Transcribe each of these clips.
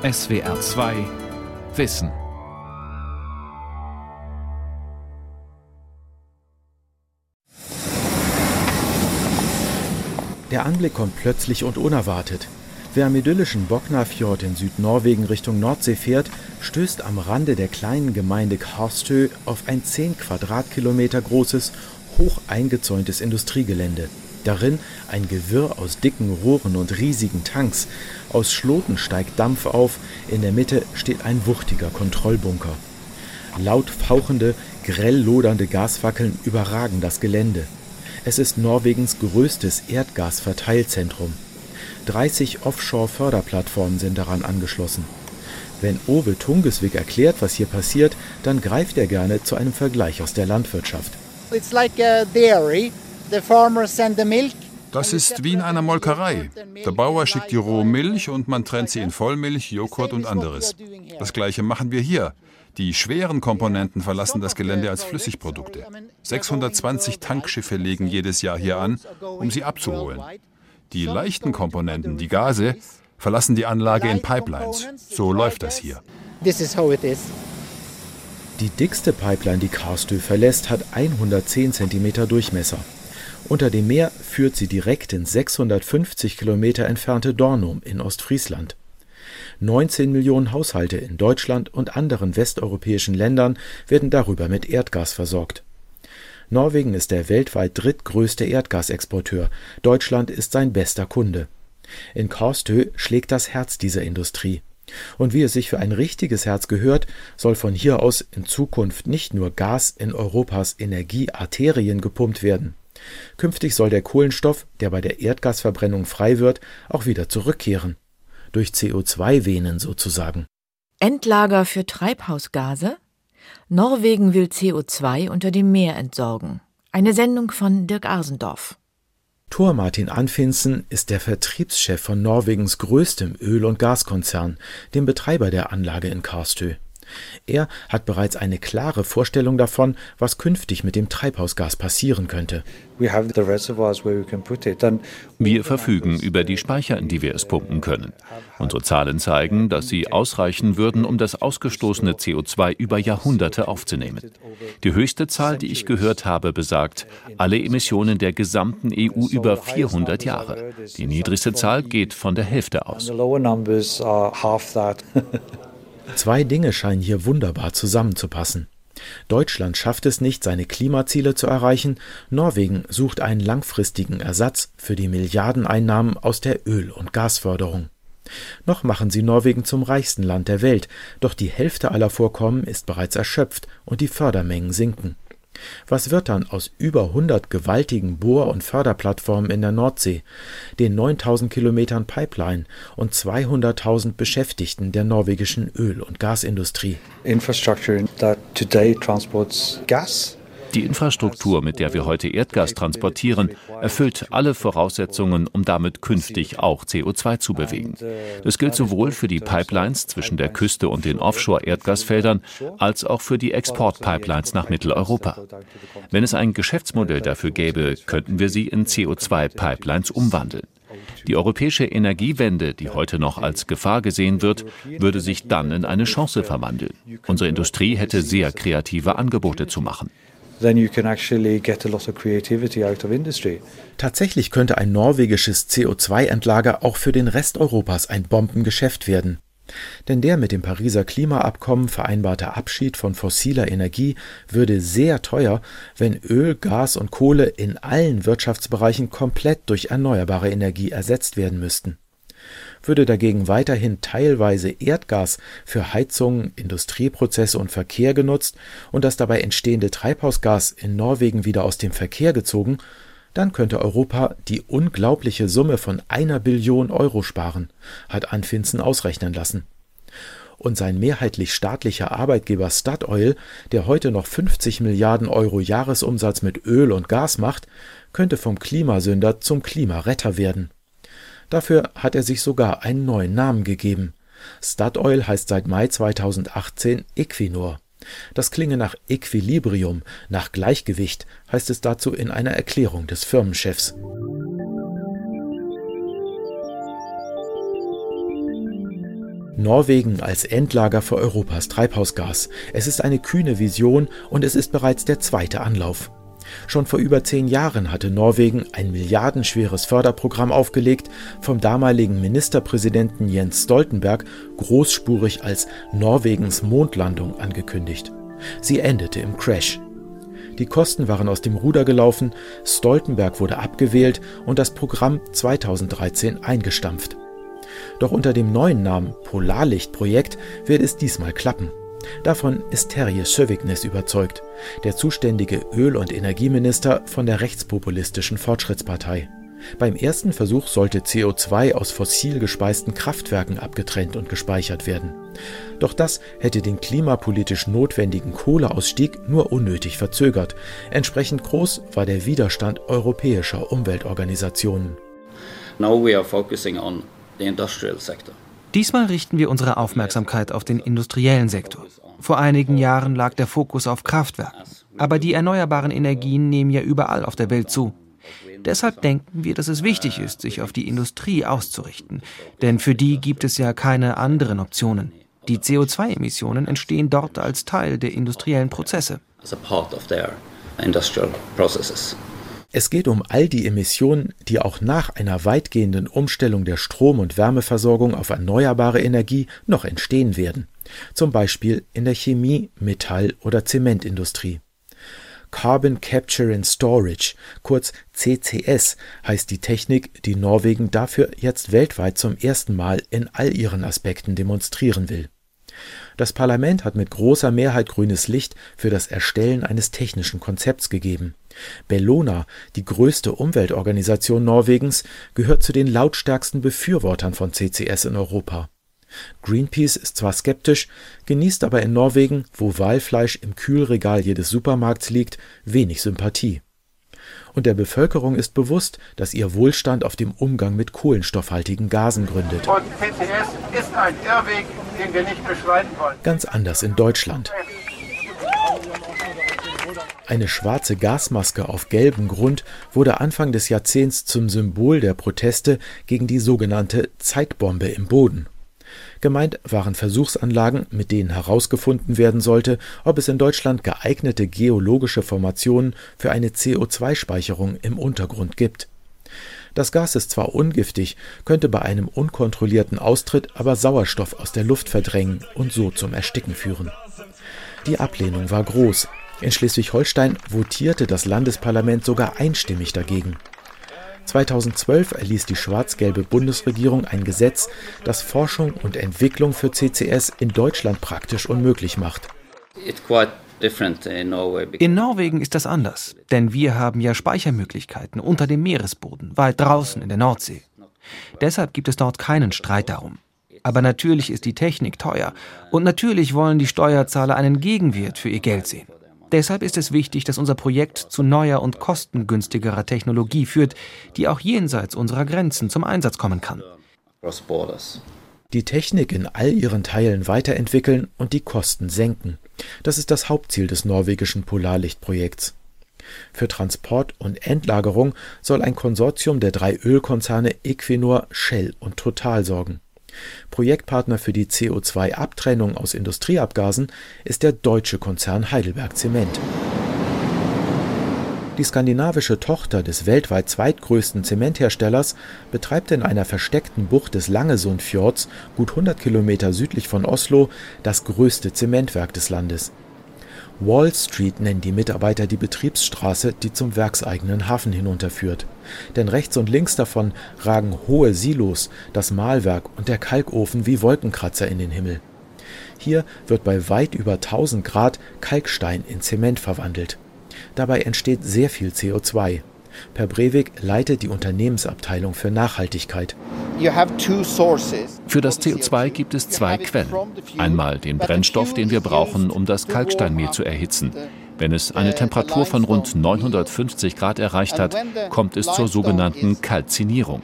SWR 2 Wissen. Der Anblick kommt plötzlich und unerwartet. Wer am idyllischen Boknafjord in Südnorwegen Richtung Nordsee fährt, stößt am Rande der kleinen Gemeinde Karstö auf ein 10 Quadratkilometer großes, hoch eingezäuntes Industriegelände. Darin ein Gewirr aus dicken Rohren und riesigen Tanks. Aus Schloten steigt Dampf auf, in der Mitte steht ein wuchtiger Kontrollbunker. Laut fauchende, grell lodernde Gasfackeln überragen das Gelände. Es ist Norwegens größtes Erdgasverteilzentrum. 30 Offshore-Förderplattformen sind daran angeschlossen. Wenn Ove Tungesvik erklärt, was hier passiert, dann greift er gerne zu einem Vergleich aus der Landwirtschaft. It's like a dairy. The farmers send the milk. Das ist wie in einer Molkerei. Der Bauer schickt die rohe Milch und man trennt sie in Vollmilch, Joghurt und anderes. Das gleiche machen wir hier. Die schweren Komponenten verlassen das Gelände als Flüssigprodukte. 620 Tankschiffe legen jedes Jahr hier an, um sie abzuholen. Die leichten Komponenten, die Gase, verlassen die Anlage in Pipelines. So läuft das hier. This is how it is. Die dickste Pipeline, die Karstö verlässt, hat 110 cm Durchmesser. Unter dem Meer führt sie direkt ins 650 Kilometer entfernte Dornum in Ostfriesland. 19 Millionen Haushalte in Deutschland und anderen westeuropäischen Ländern werden darüber mit Erdgas versorgt. Norwegen ist der weltweit drittgrößte Erdgasexporteur, Deutschland ist sein bester Kunde. In Karstö schlägt das Herz dieser Industrie. Und wie es sich für ein richtiges Herz gehört, soll von hier aus in Zukunft nicht nur Gas in Europas Energiearterien gepumpt werden. Künftig soll der Kohlenstoff, der bei der Erdgasverbrennung frei wird, auch wieder zurückkehren. Durch CO2-Venen sozusagen. Endlager für Treibhausgase? Norwegen will CO2 unter dem Meer entsorgen. Eine Sendung von Dirk Arsendorf. Thor Martin Anfinsen ist der Vertriebschef von Norwegens größtem Öl- und Gaskonzern, dem Betreiber der Anlage in Karstö. Er hat bereits eine klare Vorstellung davon, was künftig mit dem Treibhausgas passieren könnte. Wir verfügen über die Speicher, in die wir es pumpen können. Unsere Zahlen zeigen, dass sie ausreichen würden, um das ausgestoßene CO2 über Jahrhunderte aufzunehmen. Die höchste Zahl, die ich gehört habe, besagt, alle Emissionen der gesamten EU über 400 Jahre. Die niedrigste Zahl geht von der Hälfte aus. Zwei Dinge scheinen hier wunderbar zusammenzupassen. Deutschland schafft es nicht, seine Klimaziele zu erreichen, Norwegen sucht einen langfristigen Ersatz für die Milliardeneinnahmen aus der Öl- und Gasförderung. Noch machen sie Norwegen zum reichsten Land der Welt, doch die Hälfte aller Vorkommen ist bereits erschöpft und die Fördermengen sinken. Was wird dann aus über 100 gewaltigen Bohr- und Förderplattformen in der Nordsee, den 9000 Kilometern Pipeline und 200.000 Beschäftigten der norwegischen Öl- und Gasindustrie? Infrastructure that today transports gas die Infrastruktur, mit der wir heute Erdgas transportieren, erfüllt alle Voraussetzungen, um damit künftig auch CO2 zu bewegen. Das gilt sowohl für die Pipelines zwischen der Küste und den Offshore-Erdgasfeldern als auch für die Exportpipelines nach Mitteleuropa. Wenn es ein Geschäftsmodell dafür gäbe, könnten wir sie in CO2-Pipelines umwandeln. Die europäische Energiewende, die heute noch als Gefahr gesehen wird, würde sich dann in eine Chance verwandeln. Unsere Industrie hätte sehr kreative Angebote zu machen Tatsächlich könnte ein norwegisches CO2-Endlager auch für den Rest Europas ein Bombengeschäft werden. Denn der mit dem Pariser Klimaabkommen vereinbarte Abschied von fossiler Energie würde sehr teuer, wenn Öl, Gas und Kohle in allen Wirtschaftsbereichen komplett durch erneuerbare Energie ersetzt werden müssten. Würde dagegen weiterhin teilweise Erdgas für Heizung, Industrieprozesse und Verkehr genutzt und das dabei entstehende Treibhausgas in Norwegen wieder aus dem Verkehr gezogen, dann könnte Europa die unglaubliche Summe von einer Billion Euro sparen, hat Anfinzen ausrechnen lassen. Und sein mehrheitlich staatlicher Arbeitgeber Statoil, der heute noch 50 Milliarden Euro Jahresumsatz mit Öl und Gas macht, könnte vom Klimasünder zum Klimaretter werden. Dafür hat er sich sogar einen neuen Namen gegeben. Statoil heißt seit Mai 2018 Equinor. Das klinge nach Equilibrium, nach Gleichgewicht, heißt es dazu in einer Erklärung des Firmenchefs. Norwegen als Endlager für Europas Treibhausgas. Es ist eine kühne Vision und es ist bereits der zweite Anlauf. Schon vor über zehn Jahren hatte Norwegen ein milliardenschweres Förderprogramm aufgelegt, vom damaligen Ministerpräsidenten Jens Stoltenberg großspurig als Norwegens Mondlandung angekündigt. Sie endete im Crash. Die Kosten waren aus dem Ruder gelaufen, Stoltenberg wurde abgewählt und das Programm 2013 eingestampft. Doch unter dem neuen Namen Polarlicht-Projekt wird es diesmal klappen. Davon ist Terje Sövignes überzeugt, der zuständige Öl- und Energieminister von der rechtspopulistischen Fortschrittspartei. Beim ersten Versuch sollte CO2 aus fossil gespeisten Kraftwerken abgetrennt und gespeichert werden. Doch das hätte den klimapolitisch notwendigen Kohleausstieg nur unnötig verzögert. Entsprechend groß war der Widerstand europäischer Umweltorganisationen. Now we are focusing on the industrial sector. Diesmal richten wir unsere Aufmerksamkeit auf den industriellen Sektor. Vor einigen Jahren lag der Fokus auf Kraftwerken. Aber die erneuerbaren Energien nehmen ja überall auf der Welt zu. Deshalb denken wir, dass es wichtig ist, sich auf die Industrie auszurichten. Denn für die gibt es ja keine anderen Optionen. Die CO2-Emissionen entstehen dort als Teil der industriellen Prozesse. Es geht um all die Emissionen, die auch nach einer weitgehenden Umstellung der Strom- und Wärmeversorgung auf erneuerbare Energie noch entstehen werden, zum Beispiel in der Chemie-, Metall- oder Zementindustrie. Carbon Capture and Storage, kurz CCS, heißt die Technik, die Norwegen dafür jetzt weltweit zum ersten Mal in all ihren Aspekten demonstrieren will. Das Parlament hat mit großer Mehrheit grünes Licht für das Erstellen eines technischen Konzepts gegeben. Bellona, die größte Umweltorganisation Norwegens, gehört zu den lautstärksten Befürwortern von CCS in Europa. Greenpeace ist zwar skeptisch, genießt aber in Norwegen, wo Walfleisch im Kühlregal jedes Supermarkts liegt, wenig Sympathie. Und der Bevölkerung ist bewusst, dass ihr Wohlstand auf dem Umgang mit kohlenstoffhaltigen Gasen gründet. Und CCS ist ein Irrweg, den wir nicht beschreiten wollen. Ganz anders in Deutschland. Eine schwarze Gasmaske auf gelbem Grund wurde Anfang des Jahrzehnts zum Symbol der Proteste gegen die sogenannte Zeitbombe im Boden. Gemeint waren Versuchsanlagen, mit denen herausgefunden werden sollte, ob es in Deutschland geeignete geologische Formationen für eine CO2-Speicherung im Untergrund gibt. Das Gas ist zwar ungiftig, könnte bei einem unkontrollierten Austritt aber Sauerstoff aus der Luft verdrängen und so zum Ersticken führen. Die Ablehnung war groß. In Schleswig-Holstein votierte das Landesparlament sogar einstimmig dagegen. 2012 erließ die schwarz-gelbe Bundesregierung ein Gesetz, das Forschung und Entwicklung für CCS in Deutschland praktisch unmöglich macht. In Norwegen ist das anders, denn wir haben ja Speichermöglichkeiten unter dem Meeresboden, weit draußen in der Nordsee. Deshalb gibt es dort keinen Streit darum. Aber natürlich ist die Technik teuer und natürlich wollen die Steuerzahler einen Gegenwert für ihr Geld sehen. Deshalb ist es wichtig, dass unser Projekt zu neuer und kostengünstigerer Technologie führt, die auch jenseits unserer Grenzen zum Einsatz kommen kann. Die Technik in all ihren Teilen weiterentwickeln und die Kosten senken. Das ist das Hauptziel des norwegischen Polarlichtprojekts. Für Transport und Endlagerung soll ein Konsortium der drei Ölkonzerne Equinor, Shell und Total sorgen. Projektpartner für die CO2-Abtrennung aus Industrieabgasen ist der deutsche Konzern Heidelberg Zement. Die skandinavische Tochter des weltweit zweitgrößten Zementherstellers betreibt in einer versteckten Bucht des Langesundfjords, gut 100 Kilometer südlich von Oslo, das größte Zementwerk des Landes Wall Street nennen die Mitarbeiter die Betriebsstraße, die zum werkseigenen Hafen hinunterführt. Denn rechts und links davon ragen hohe Silos, das Mahlwerk und der Kalkofen wie Wolkenkratzer in den Himmel. Hier wird bei weit über 1000 Grad Kalkstein in Zement verwandelt. Dabei entsteht sehr viel CO2 Per Breivik leitet die Unternehmensabteilung für Nachhaltigkeit. Für das CO2 gibt es zwei Quellen. Einmal den Brennstoff, den wir brauchen, um das Kalksteinmehl zu erhitzen. Wenn es eine Temperatur von rund 950 Grad erreicht hat, kommt es zur sogenannten Kalzinierung.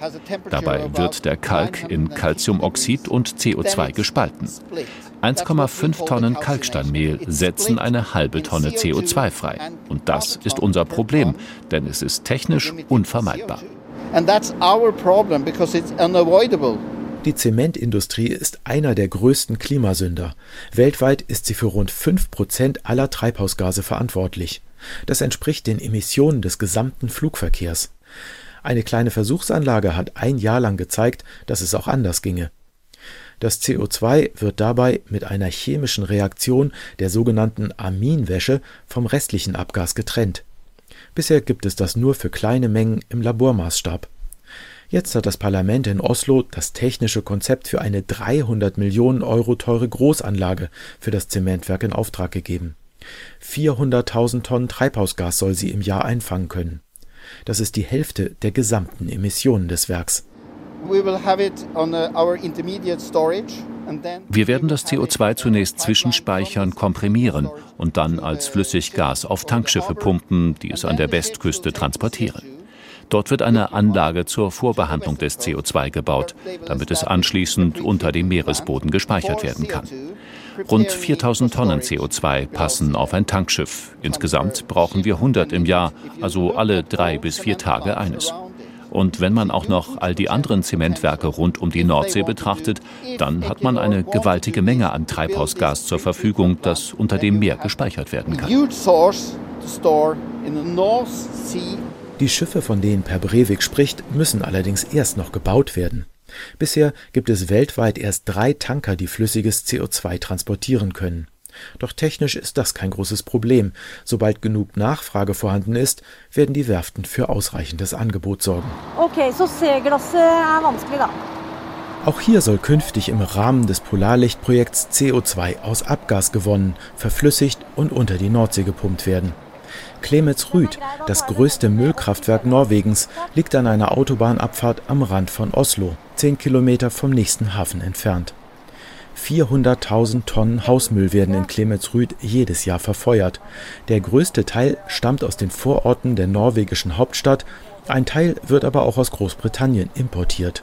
Dabei wird der Kalk in Calciumoxid und CO2 gespalten. 1,5 Tonnen Kalksteinmehl setzen eine halbe Tonne CO2 frei. Und das ist unser Problem, denn es ist technisch unvermeidbar. Die Zementindustrie ist einer der größten Klimasünder. Weltweit ist sie für rund 5 Prozent aller Treibhausgase verantwortlich. Das entspricht den Emissionen des gesamten Flugverkehrs. Eine kleine Versuchsanlage hat ein Jahr lang gezeigt, dass es auch anders ginge. Das CO2 wird dabei mit einer chemischen Reaktion der sogenannten Aminwäsche vom restlichen Abgas getrennt. Bisher gibt es das nur für kleine Mengen im Labormaßstab. Jetzt hat das Parlament in Oslo das technische Konzept für eine 300 Millionen Euro teure Großanlage für das Zementwerk in Auftrag gegeben. 400.000 Tonnen Treibhausgas soll sie im Jahr einfangen können. Das ist die Hälfte der gesamten Emissionen des Werks. Uh, wir werden das CO2 zunächst zwischenspeichern, komprimieren und dann als Flüssiggas auf Tankschiffe pumpen, die es an der Westküste transportieren. Dort wird eine Anlage zur Vorbehandlung des CO2 gebaut, damit es anschließend unter dem Meeresboden gespeichert werden kann. Rund 4000 Tonnen CO2 passen auf ein Tankschiff. Insgesamt brauchen wir 100 im Jahr, also alle drei bis vier Tage eines. Und wenn man auch noch all die anderen Zementwerke rund um die Nordsee betrachtet, dann hat man eine gewaltige Menge an Treibhausgas zur Verfügung, das unter dem Meer gespeichert werden kann. Die Schiffe, von denen Per Breivik spricht, müssen allerdings erst noch gebaut werden. Bisher gibt es weltweit erst drei Tanker, die flüssiges CO2 transportieren können. Doch technisch ist das kein großes Problem. Sobald genug Nachfrage vorhanden ist, werden die Werften für ausreichendes Angebot sorgen. Okay, so Seeglasset vanskelig, da. Auch hier soll künftig im Rahmen des Polarlichtprojekts CO2 aus Abgas gewonnen, verflüssigt und unter die Nordsee gepumpt werden. Klemetsrud, das größte Müllkraftwerk Norwegens, liegt an einer Autobahnabfahrt am Rand von Oslo, zehn Kilometer vom nächsten Hafen entfernt. 400.000 Tonnen Hausmüll werden in Klemetsrud jedes Jahr verfeuert. Der größte Teil stammt aus den Vororten der norwegischen Hauptstadt, ein Teil wird aber auch aus Großbritannien importiert.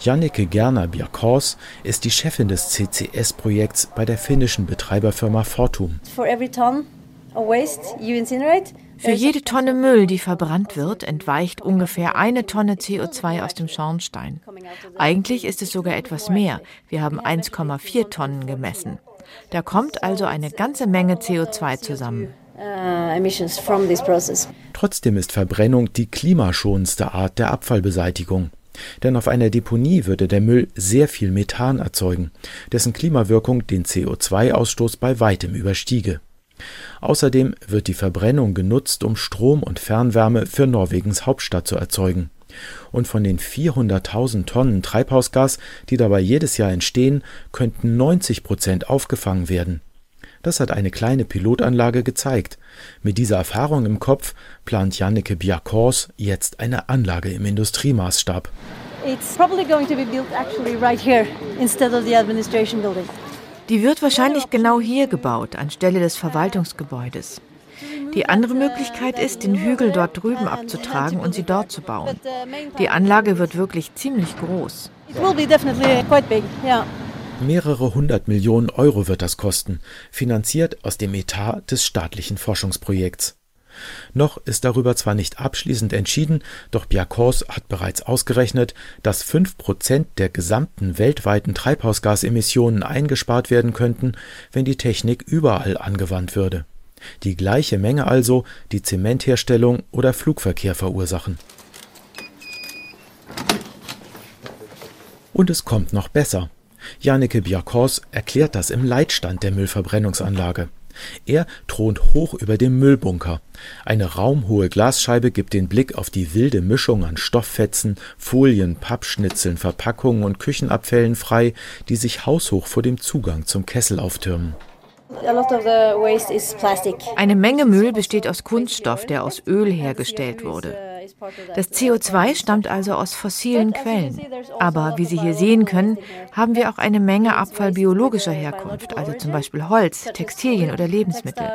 Jannike Gerner Bjerkås ist die Chefin des CCS-Projekts bei der finnischen Betreiberfirma Fortum. For every ton of waste you incinerate, für jede Tonne Müll, die verbrannt wird, entweicht ungefähr eine Tonne CO2 aus dem Schornstein. Eigentlich ist es sogar etwas mehr. Wir haben 1,4 Tonnen gemessen. Da kommt also eine ganze Menge CO2 zusammen. Trotzdem ist Verbrennung die klimaschonendste Art der Abfallbeseitigung. Denn auf einer Deponie würde der Müll sehr viel Methan erzeugen, dessen Klimawirkung den CO2-Ausstoß bei weitem überstiege. Außerdem wird die Verbrennung genutzt, um Strom und Fernwärme für Norwegens Hauptstadt zu erzeugen. Und von den 400.000 Tonnen Treibhausgas, die dabei jedes Jahr entstehen, könnten 90 Prozent aufgefangen werden. Das hat eine kleine Pilotanlage gezeigt. Mit dieser Erfahrung im Kopf plant Janneke Bjakors jetzt eine Anlage im Industriemaßstab. It's probably going to be built actually right here instead of the administration building. Die wird wahrscheinlich genau hier gebaut, anstelle des Verwaltungsgebäudes. Die andere Möglichkeit ist, den Hügel dort drüben abzutragen und sie dort zu bauen. Die Anlage wird wirklich ziemlich groß. Mehrere hundert Millionen Euro wird das kosten, finanziert aus dem Etat des staatlichen Forschungsprojekts. Noch ist darüber zwar nicht abschließend entschieden, doch Biakors hat bereits ausgerechnet, dass fünf Prozent der gesamten weltweiten Treibhausgasemissionen eingespart werden könnten, wenn die Technik überall angewandt würde. Die gleiche Menge also, die Zementherstellung oder Flugverkehr verursachen. Und es kommt noch besser. Janneke Biakors erklärt das im Leitstand der Müllverbrennungsanlage. Er thront hoch über dem Müllbunker. Eine raumhohe Glasscheibe gibt den Blick auf die wilde Mischung an Stofffetzen, Folien, Pappschnitzeln, Verpackungen und Küchenabfällen frei, die sich haushoch vor dem Zugang zum Kessel auftürmen. Eine Menge Müll besteht aus Kunststoff, der aus Öl hergestellt wurde. Das CO2 stammt also aus fossilen Quellen. Aber wie Sie hier sehen können, haben wir auch eine Menge Abfall biologischer Herkunft, also zum Beispiel Holz, Textilien oder Lebensmittel.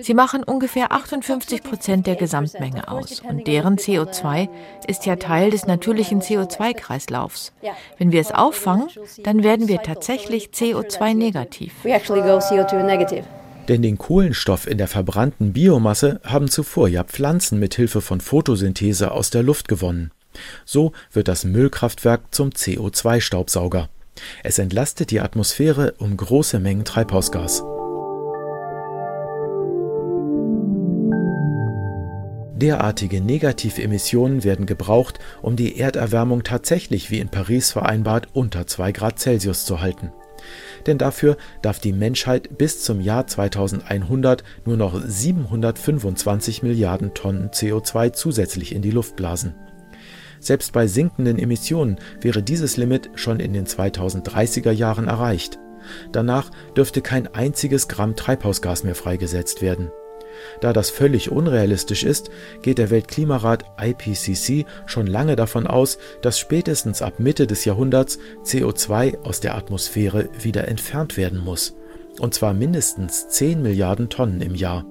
Sie machen ungefähr 58 Prozent der Gesamtmenge aus und deren CO2 ist ja Teil des natürlichen CO2-Kreislaufs. Wenn wir es auffangen, dann werden wir tatsächlich CO2-negativ. Denn den Kohlenstoff in der verbrannten Biomasse haben zuvor ja Pflanzen mit Hilfe von Photosynthese aus der Luft gewonnen. So wird das Müllkraftwerk zum CO2-Staubsauger. Es entlastet die Atmosphäre um große Mengen Treibhausgas. Derartige Negativemissionen werden gebraucht, um die Erderwärmung tatsächlich wie in Paris vereinbart unter 2 Grad Celsius zu halten. Denn dafür darf die Menschheit bis zum Jahr 2100 nur noch 725 Milliarden Tonnen CO2 zusätzlich in die Luft blasen. Selbst bei sinkenden Emissionen wäre dieses Limit schon in den 2030er Jahren erreicht. Danach dürfte kein einziges Gramm Treibhausgas mehr freigesetzt werden. Da das völlig unrealistisch ist, geht der Weltklimarat IPCC schon lange davon aus, dass spätestens ab Mitte des Jahrhunderts CO2 aus der Atmosphäre wieder entfernt werden muss. Und zwar mindestens 10 Milliarden Tonnen im Jahr.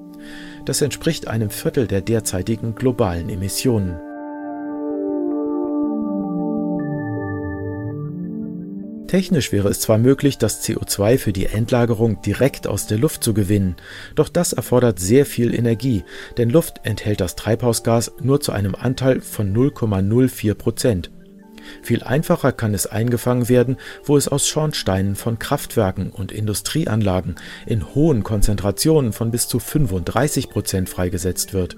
Das entspricht einem Viertel der derzeitigen globalen Emissionen. Technisch wäre es zwar möglich, das CO2 für die Endlagerung direkt aus der Luft zu gewinnen, doch das erfordert sehr viel Energie, denn Luft enthält das Treibhausgas nur zu einem Anteil von 0,04 Prozent. Viel einfacher kann es eingefangen werden, wo es aus Schornsteinen von Kraftwerken und Industrieanlagen in hohen Konzentrationen von bis zu 35 Prozent freigesetzt wird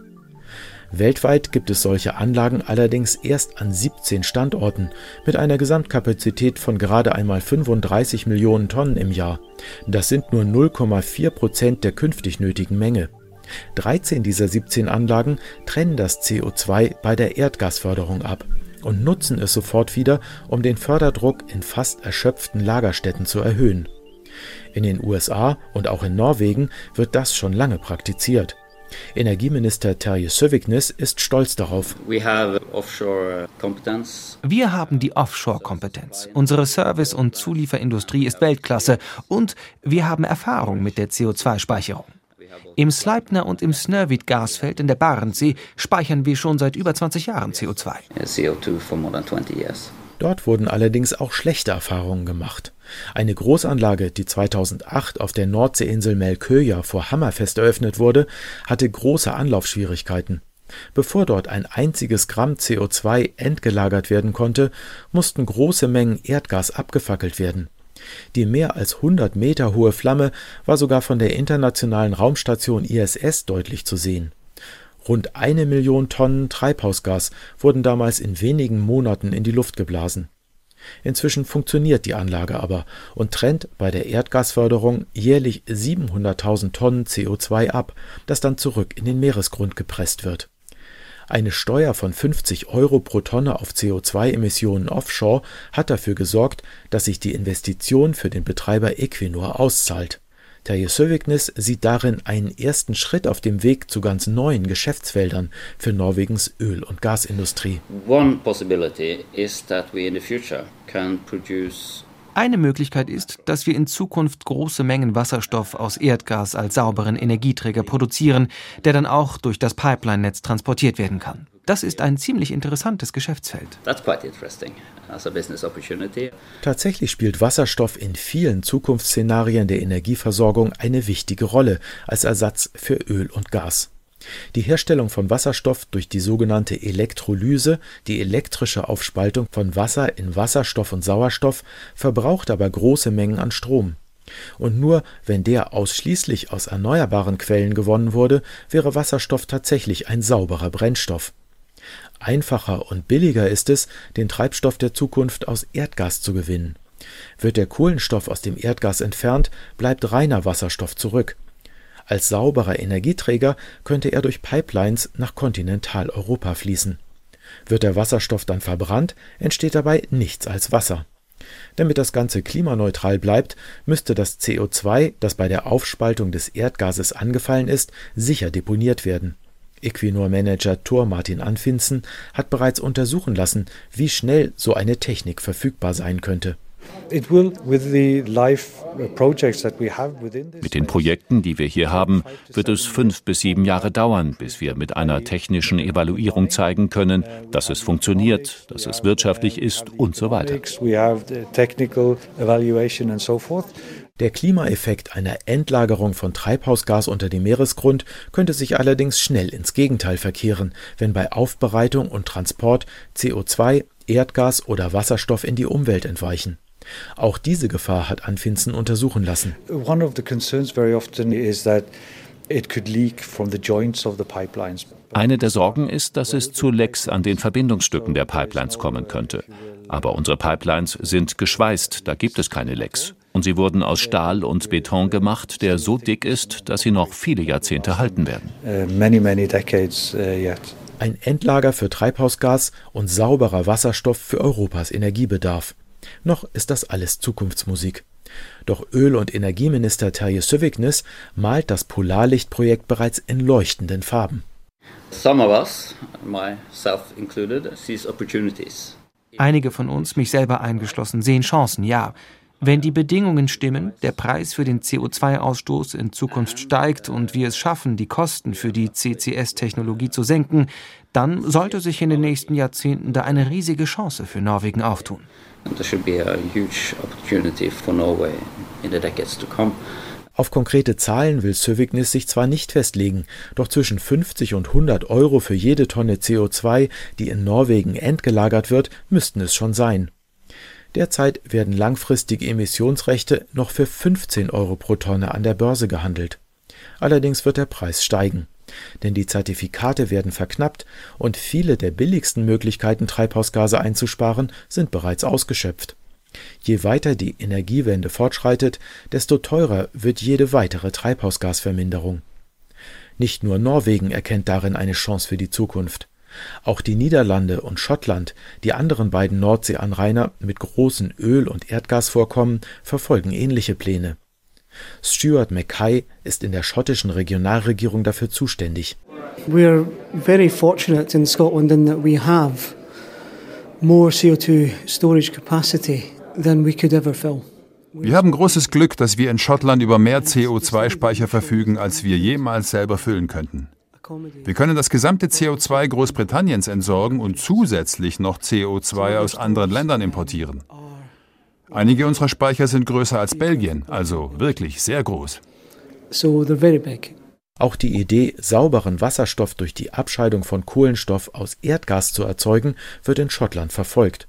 Weltweit gibt es solche Anlagen allerdings erst an 17 Standorten mit einer Gesamtkapazität von gerade einmal 35 Millionen Tonnen im Jahr. Das sind nur 0,4 Prozent der künftig nötigen Menge. 13 dieser 17 Anlagen trennen das CO2 bei der Erdgasförderung ab und nutzen es sofort wieder, um den Förderdruck in fast erschöpften Lagerstätten zu erhöhen. In den USA und auch in Norwegen wird das schon lange praktiziert. Energieminister Terje Söviknes ist stolz darauf. Uh, Wir haben die Offshore-Kompetenz. Unsere Service- und Zulieferindustrie ist Weltklasse und wir haben Erfahrung mit der CO2-Speicherung. Im Sleipner und im Snøhvit Gasfeld in der Barentssee speichern wir schon seit über 20 Jahren CO2. Dort wurden allerdings auch schlechte Erfahrungen gemacht. Eine Großanlage, die 2008 auf der Nordseeinsel Melköja vor Hammerfest eröffnet wurde, hatte große Anlaufschwierigkeiten. Bevor dort ein einziges Gramm CO2 entgelagert werden konnte, mussten große Mengen Erdgas abgefackelt werden. Die mehr als 100 Meter hohe Flamme war sogar von der internationalen Raumstation ISS deutlich zu sehen. Rund eine Million Tonnen Treibhausgas wurden damals in wenigen Monaten in die Luft geblasen. Inzwischen funktioniert die Anlage aber und trennt bei der Erdgasförderung jährlich 700.000 Tonnen CO2 ab, das dann zurück in den Meeresgrund gepresst wird. Eine Steuer von 50 Euro pro Tonne auf CO2-Emissionen offshore hat dafür gesorgt, dass sich die Investition für den Betreiber Equinor auszahlt Terje sieht darin einen ersten Schritt auf dem Weg zu ganz neuen Geschäftsfeldern für Norwegens Öl- und Gasindustrie. eine Möglichkeit ist, dass wir in Zukunft große Mengen Wasserstoff aus Erdgas als sauberen Energieträger produzieren, der dann auch durch das Pipeline-Netz transportiert werden kann. Das ist ein ziemlich interessantes Geschäftsfeld. Tatsächlich spielt Wasserstoff in vielen Zukunftsszenarien der Energieversorgung eine wichtige Rolle als Ersatz für Öl und Gas. Die Herstellung von Wasserstoff durch die sogenannte Elektrolyse, die elektrische Aufspaltung von Wasser in Wasserstoff und Sauerstoff, verbraucht aber große Mengen an Strom. Und nur wenn der ausschließlich aus erneuerbaren Quellen gewonnen wurde, wäre Wasserstoff tatsächlich ein sauberer Brennstoff. Einfacher und billiger ist es, den Treibstoff der Zukunft aus Erdgas zu gewinnen. Wird der Kohlenstoff aus dem Erdgas entfernt, bleibt reiner Wasserstoff zurück. Als sauberer Energieträger könnte er durch Pipelines nach Kontinentaleuropa fließen. Wird der Wasserstoff dann verbrannt, entsteht dabei nichts als Wasser. Damit das Ganze klimaneutral bleibt, müsste das CO2, das bei der Aufspaltung des Erdgases angefallen ist, sicher deponiert werden. Equinor-Manager Thor Martin Anfinsen hat bereits untersuchen lassen, wie schnell so eine Technik verfügbar sein könnte. Mit den Projekten, die wir hier haben, wird es fünf bis sieben Jahre dauern, bis wir mit einer technischen Evaluierung zeigen können, dass es funktioniert, dass es wirtschaftlich ist und so weiter. Der Klimaeffekt einer Endlagerung von Treibhausgas unter dem Meeresgrund könnte sich allerdings schnell ins Gegenteil verkehren, wenn bei Aufbereitung und Transport CO2, Erdgas oder Wasserstoff in die Umwelt entweichen. Auch diese Gefahr hat Anfinzen untersuchen lassen. One of the concerns very often is that it could leak from the joints of the pipelines. Eine der Sorgen ist, dass es zu Lecks an den Verbindungsstücken der Pipelines kommen könnte. Aber unsere Pipelines sind geschweißt, da gibt es keine Lecks. Und sie wurden aus Stahl und Beton gemacht, der so dick ist, dass sie noch viele Jahrzehnte halten werden. Many, many decades, uh, Ein Endlager für Treibhausgas und sauberer Wasserstoff für Europas Energiebedarf. Noch ist das alles Zukunftsmusik. Doch Öl- und Energieminister Terje Sövignes malt das Polarlichtprojekt bereits in leuchtenden Farben. Einige von uns, mich selber eingeschlossen, sehen Chancen, ja. Wenn die Bedingungen stimmen, der Preis für den CO2-Ausstoß in Zukunft steigt und wir es schaffen, die Kosten für die CCS-Technologie zu senken, dann sollte sich in den nächsten Jahrzehnten da eine riesige Chance für Norwegen auftun. There should be a huge opportunity for Norway in the decades to come. Auf konkrete Zahlen will Sövignis sich zwar nicht festlegen, doch zwischen 50 und 100 Euro für jede Tonne CO2, die in Norwegen entgelagert wird, müssten es schon sein. Derzeit werden langfristige Emissionsrechte noch für 15 Euro pro Tonne an der Börse gehandelt. Allerdings wird der Preis steigen denn die Zertifikate werden verknappt und viele der billigsten Möglichkeiten, Treibhausgase einzusparen, sind bereits ausgeschöpft. Je weiter die Energiewende fortschreitet, desto teurer wird jede weitere Treibhausgasverminderung. Nicht nur Norwegen erkennt darin eine Chance für die Zukunft. Auch die Niederlande und Schottland, die anderen beiden Nordseeanrainer mit großen Öl- und Erdgasvorkommen, verfolgen ähnliche Pläne. Stuart Mackay ist in der schottischen Regionalregierung dafür zuständig. We're very fortunate in Scotland in that we have more CO2 storage capacity than we could ever fill. Wir haben großes Glück, dass wir in Schottland über mehr CO2-Speicher verfügen, als wir jemals selber füllen könnten. Wir können das gesamte CO2 Großbritanniens entsorgen und zusätzlich noch CO2 aus anderen Ländern importieren. Einige unserer Speicher sind größer als Belgien, also wirklich sehr groß. Auch die Idee, sauberen Wasserstoff durch die Abscheidung von Kohlenstoff aus Erdgas zu erzeugen, wird in Schottland verfolgt.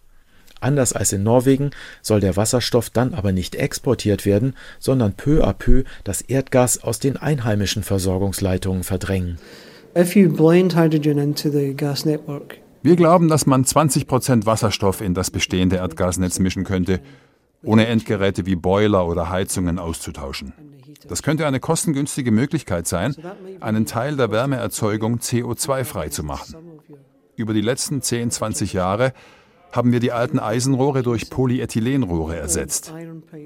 Anders als in Norwegen soll der Wasserstoff dann aber nicht exportiert werden, sondern peu à peu das Erdgas aus den einheimischen Versorgungsleitungen verdrängen. Wir glauben, dass man 20 Prozent Wasserstoff in das bestehende Erdgasnetz mischen könnte ohne Endgeräte wie Boiler oder Heizungen auszutauschen. Das könnte eine kostengünstige Möglichkeit sein, einen Teil der Wärmeerzeugung CO2-frei zu machen. Über die letzten 10, 20 Jahre haben wir die alten Eisenrohre durch Polyethylenrohre ersetzt.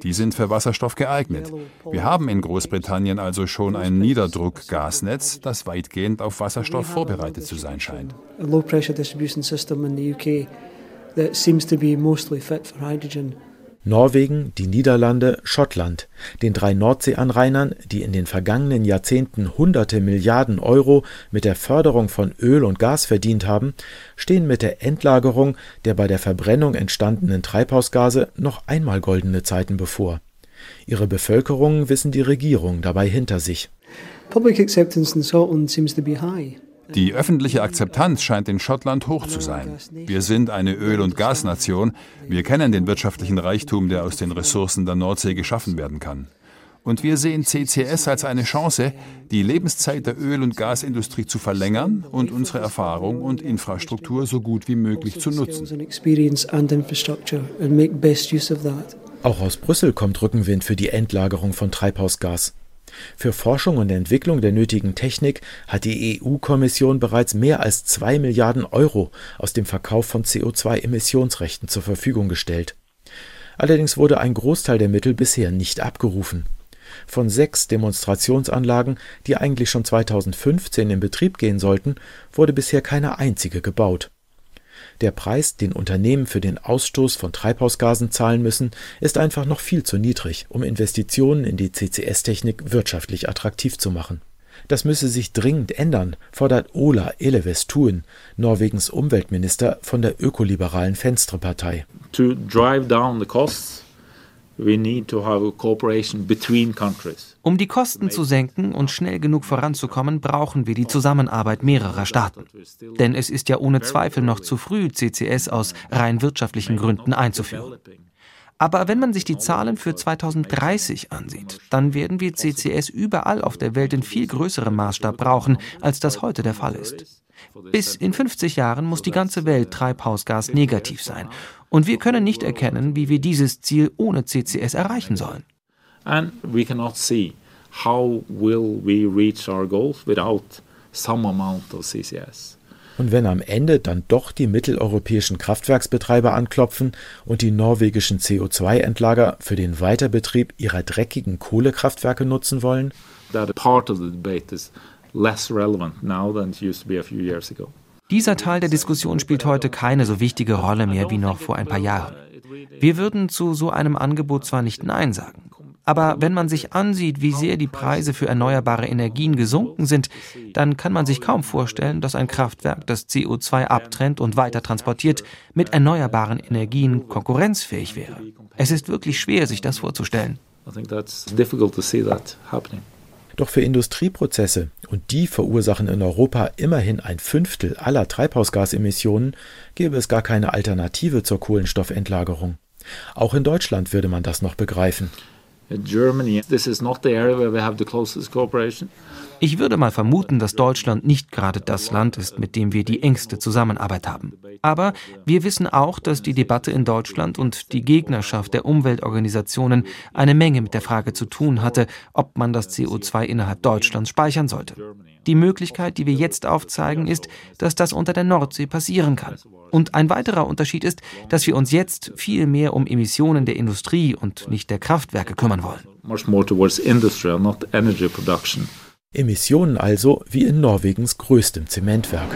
Die sind für Wasserstoff geeignet. Wir haben in Großbritannien also schon ein Niederdruckgasnetz, das weitgehend auf Wasserstoff vorbereitet zu sein scheint. Low pressure distribution system in the UK that seems to be mostly fit for hydrogen. Norwegen, die Niederlande, Schottland, den drei Nordseeanrainern, die in den vergangenen Jahrzehnten hunderte Milliarden Euro mit der Förderung von Öl und Gas verdient haben, stehen mit der Endlagerung der bei der Verbrennung entstandenen Treibhausgase noch einmal goldene Zeiten bevor. Ihre Bevölkerung wissen die Regierung dabei hinter sich. Public acceptance in Scotland seems to be high. Die öffentliche Akzeptanz scheint in Schottland hoch zu sein. Wir sind eine Öl- und Gasnation. Wir kennen den wirtschaftlichen Reichtum, der aus den Ressourcen der Nordsee geschaffen werden kann. Und wir sehen CCS als eine Chance, die Lebenszeit der Öl- und Gasindustrie zu verlängern und unsere Erfahrung und Infrastruktur so gut wie möglich zu nutzen. Auch aus Brüssel kommt Rückenwind für die Endlagerung von Treibhausgas. Für Forschung und Entwicklung der nötigen Technik hat die EU-Kommission bereits mehr als zwei Milliarden Euro aus dem Verkauf von CO2-Emissionsrechten zur Verfügung gestellt. Allerdings wurde ein Großteil der Mittel bisher nicht abgerufen. Von sechs Demonstrationsanlagen, die eigentlich schon 2015 in Betrieb gehen sollten, wurde bisher keine einzige gebaut. Der Preis, den Unternehmen für den Ausstoß von Treibhausgasen zahlen müssen, ist einfach noch viel zu niedrig, um Investitionen in die CCS-Technik wirtschaftlich attraktiv zu machen. Das müsse sich dringend ändern, fordert Ola Elevestuen, Norwegens Umweltminister von der ökoliberalen Venstre-Partei. To drive down the costs um die Kosten zu senken und schnell genug voranzukommen, brauchen wir die Zusammenarbeit mehrerer Staaten. Denn es ist ja ohne Zweifel noch zu früh, CCS aus rein wirtschaftlichen Gründen einzuführen. Aber wenn man sich die Zahlen für 2030 ansieht, dann werden wir CCS überall auf der Welt in viel größerem Maßstab brauchen, als das heute der Fall ist. Bis in 50 Jahren muss die ganze Welt Treibhausgas negativ sein. Und wir können nicht erkennen, wie wir dieses Ziel ohne CCS erreichen sollen. And we cannot see how will we reach our goals without some amount of CCS. Und wenn am Ende dann doch die mitteleuropäischen Kraftwerksbetreiber anklopfen und die norwegischen CO2-Endlager für den Weiterbetrieb ihrer dreckigen Kohlekraftwerke nutzen wollen, that part of the debate is less relevant now than it used to be a few years ago. Dieser Teil der Diskussion spielt heute keine so wichtige Rolle mehr wie noch vor ein paar Jahren. Wir würden zu so einem Angebot zwar nicht Nein sagen, aber wenn man sich ansieht, wie sehr die Preise für erneuerbare Energien gesunken sind, dann kann man sich kaum vorstellen, dass ein Kraftwerk, das CO2 abtrennt und weiter transportiert, mit erneuerbaren Energien konkurrenzfähig wäre. Es ist wirklich schwer, sich das vorzustellen. I think that's difficult to see that happening. Doch für Industrieprozesse, und die verursachen in Europa immerhin ein Fünftel aller Treibhausgasemissionen, gäbe es gar keine Alternative zur Kohlenstoffendlagerung. Auch in Deutschland würde man das noch begreifen. Germany, this is not the area where we have the closest cooperation. Ich würde mal vermuten, dass Deutschland nicht gerade das Land ist, mit dem wir die engste Zusammenarbeit haben. Aber wir wissen auch, dass die Debatte in Deutschland und die Gegnerschaft der Umweltorganisationen eine Menge mit der Frage zu tun hatte, ob man das CO2 innerhalb Deutschlands speichern sollte. Die Möglichkeit, die wir jetzt aufzeigen, ist, dass das unter der Nordsee passieren kann. Und ein weiterer Unterschied ist, dass wir uns jetzt viel mehr um Emissionen der Industrie und nicht der Kraftwerke kümmern wollen. Emissionen also wie in Norwegens größtem Zementwerk.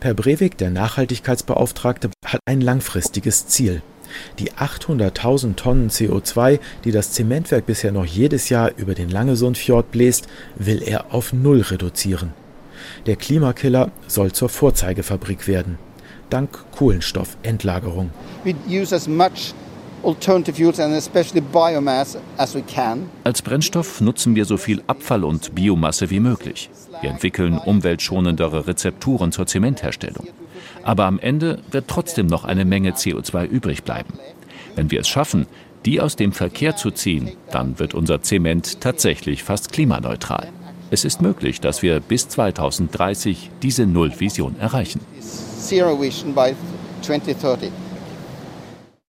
Per Breivik, der Nachhaltigkeitsbeauftragte, hat ein langfristiges Ziel. Die 800.000 Tonnen CO2, die das Zementwerk bisher noch jedes Jahr über den Langesundfjord bläst, will er auf Null reduzieren. Der Klimakiller soll zur Vorzeigefabrik werden. Dank Kohlenstoffendlagerung. We use as much als Brennstoff nutzen wir so viel Abfall und Biomasse wie möglich. Wir entwickeln umweltschonendere Rezepturen zur Zementherstellung. Aber am Ende wird trotzdem noch eine Menge CO2 übrig bleiben. Wenn wir es schaffen, die aus dem Verkehr zu ziehen, dann wird unser Zement tatsächlich fast klimaneutral. Es ist möglich, dass wir bis 2030 diese Nullvision erreichen. Zero vision by 2030.